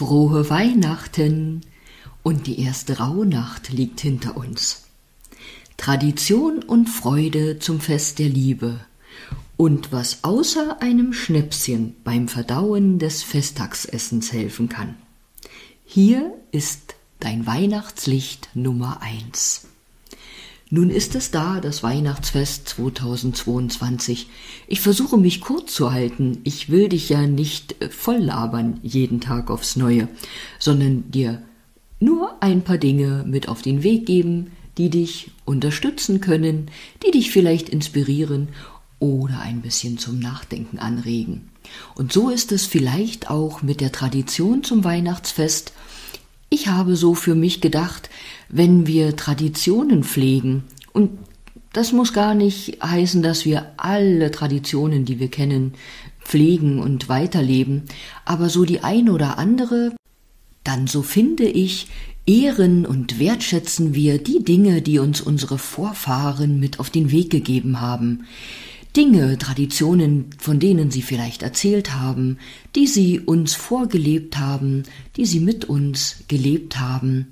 Frohe Weihnachten! Und die erste Rauhnacht liegt hinter uns. Tradition und Freude zum Fest der Liebe. Und was außer einem Schnäpschen beim Verdauen des Festtagsessens helfen kann. Hier ist dein Weihnachtslicht Nummer eins. Nun ist es da, das Weihnachtsfest 2022. Ich versuche mich kurz zu halten. Ich will dich ja nicht äh, voll labern jeden Tag aufs Neue, sondern dir nur ein paar Dinge mit auf den Weg geben, die dich unterstützen können, die dich vielleicht inspirieren oder ein bisschen zum Nachdenken anregen. Und so ist es vielleicht auch mit der Tradition zum Weihnachtsfest. Ich habe so für mich gedacht, wenn wir Traditionen pflegen, und das muss gar nicht heißen, dass wir alle Traditionen, die wir kennen, pflegen und weiterleben, aber so die eine oder andere, dann so finde ich, ehren und wertschätzen wir die Dinge, die uns unsere Vorfahren mit auf den Weg gegeben haben. Dinge, Traditionen, von denen sie vielleicht erzählt haben, die sie uns vorgelebt haben, die sie mit uns gelebt haben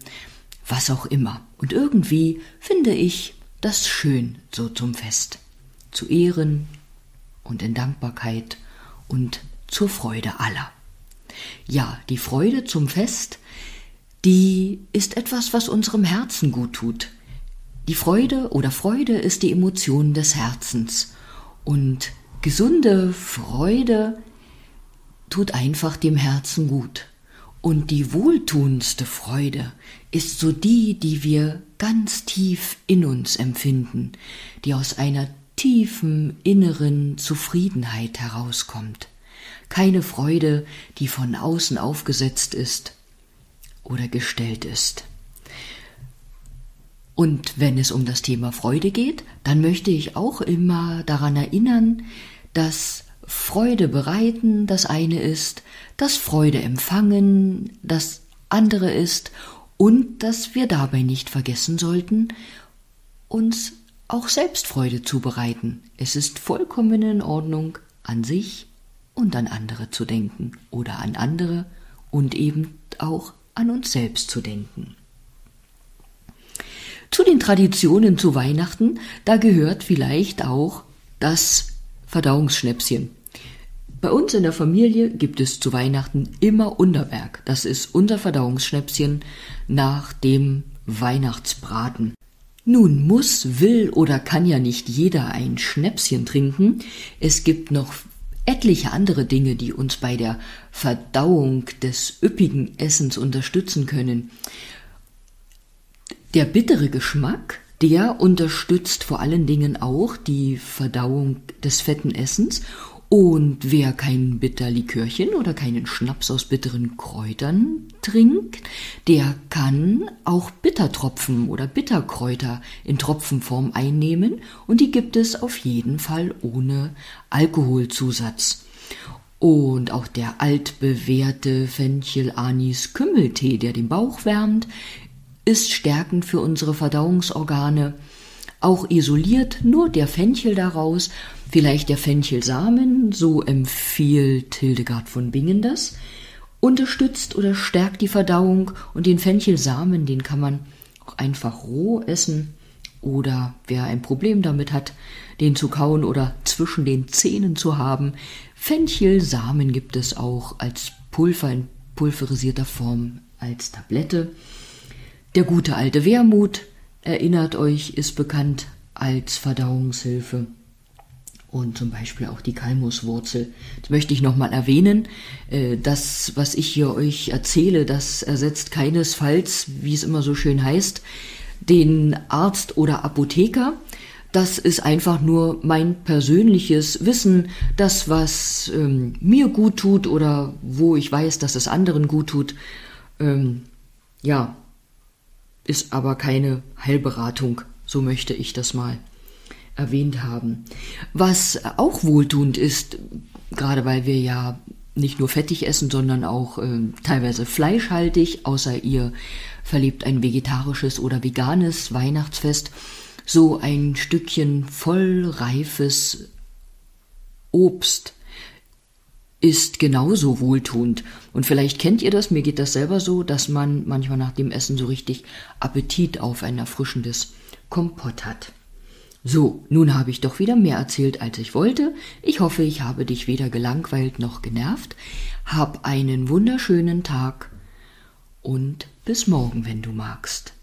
was auch immer. Und irgendwie finde ich das schön so zum Fest. Zu Ehren und in Dankbarkeit und zur Freude aller. Ja, die Freude zum Fest, die ist etwas, was unserem Herzen gut tut. Die Freude oder Freude ist die Emotion des Herzens. Und gesunde Freude tut einfach dem Herzen gut. Und die wohltuendste Freude ist so die, die wir ganz tief in uns empfinden, die aus einer tiefen inneren Zufriedenheit herauskommt. Keine Freude, die von außen aufgesetzt ist oder gestellt ist. Und wenn es um das Thema Freude geht, dann möchte ich auch immer daran erinnern, dass Freude bereiten das eine ist, dass Freude empfangen das andere ist und dass wir dabei nicht vergessen sollten, uns auch selbst Freude zu bereiten. Es ist vollkommen in Ordnung, an sich und an andere zu denken oder an andere und eben auch an uns selbst zu denken. Zu den Traditionen zu Weihnachten, da gehört vielleicht auch das Verdauungsschnäpschen. Bei uns in der Familie gibt es zu Weihnachten immer Unterberg. Das ist unser Verdauungsschnäpschen nach dem Weihnachtsbraten. Nun muss, will oder kann ja nicht jeder ein Schnäpschen trinken. Es gibt noch etliche andere Dinge, die uns bei der Verdauung des üppigen Essens unterstützen können. Der bittere Geschmack, der unterstützt vor allen Dingen auch die Verdauung des fetten Essens und wer kein Bitterlikörchen oder keinen Schnaps aus bitteren Kräutern trinkt, der kann auch Bittertropfen oder Bitterkräuter in Tropfenform einnehmen und die gibt es auf jeden Fall ohne Alkoholzusatz. Und auch der altbewährte Fenchel-Anis-Kümmeltee, der den Bauch wärmt, ist stärkend für unsere Verdauungsorgane. Auch isoliert nur der Fenchel daraus Vielleicht der Fenchelsamen, so empfiehlt Hildegard von Bingen das, unterstützt oder stärkt die Verdauung und den Fenchelsamen, den kann man auch einfach roh essen oder wer ein Problem damit hat, den zu kauen oder zwischen den Zähnen zu haben. Fenchelsamen gibt es auch als Pulver in pulverisierter Form als Tablette. Der gute alte Wermut, erinnert euch, ist bekannt als Verdauungshilfe und zum Beispiel auch die Kalmuswurzel. Das möchte ich nochmal erwähnen. Äh, das, was ich hier euch erzähle, das ersetzt keinesfalls, wie es immer so schön heißt, den Arzt oder Apotheker. Das ist einfach nur mein persönliches Wissen, das, was ähm, mir gut tut oder wo ich weiß, dass es anderen gut tut. Ähm, ja, ist aber keine Heilberatung, so möchte ich das mal erwähnt haben. Was auch wohltuend ist, gerade weil wir ja nicht nur fettig essen, sondern auch äh, teilweise fleischhaltig, außer ihr verlebt ein vegetarisches oder veganes Weihnachtsfest, so ein Stückchen vollreifes Obst ist genauso wohltuend. Und vielleicht kennt ihr das, mir geht das selber so, dass man manchmal nach dem Essen so richtig Appetit auf ein erfrischendes Kompott hat. So, nun habe ich doch wieder mehr erzählt, als ich wollte. Ich hoffe, ich habe dich weder gelangweilt noch genervt. Hab einen wunderschönen Tag und bis morgen, wenn du magst.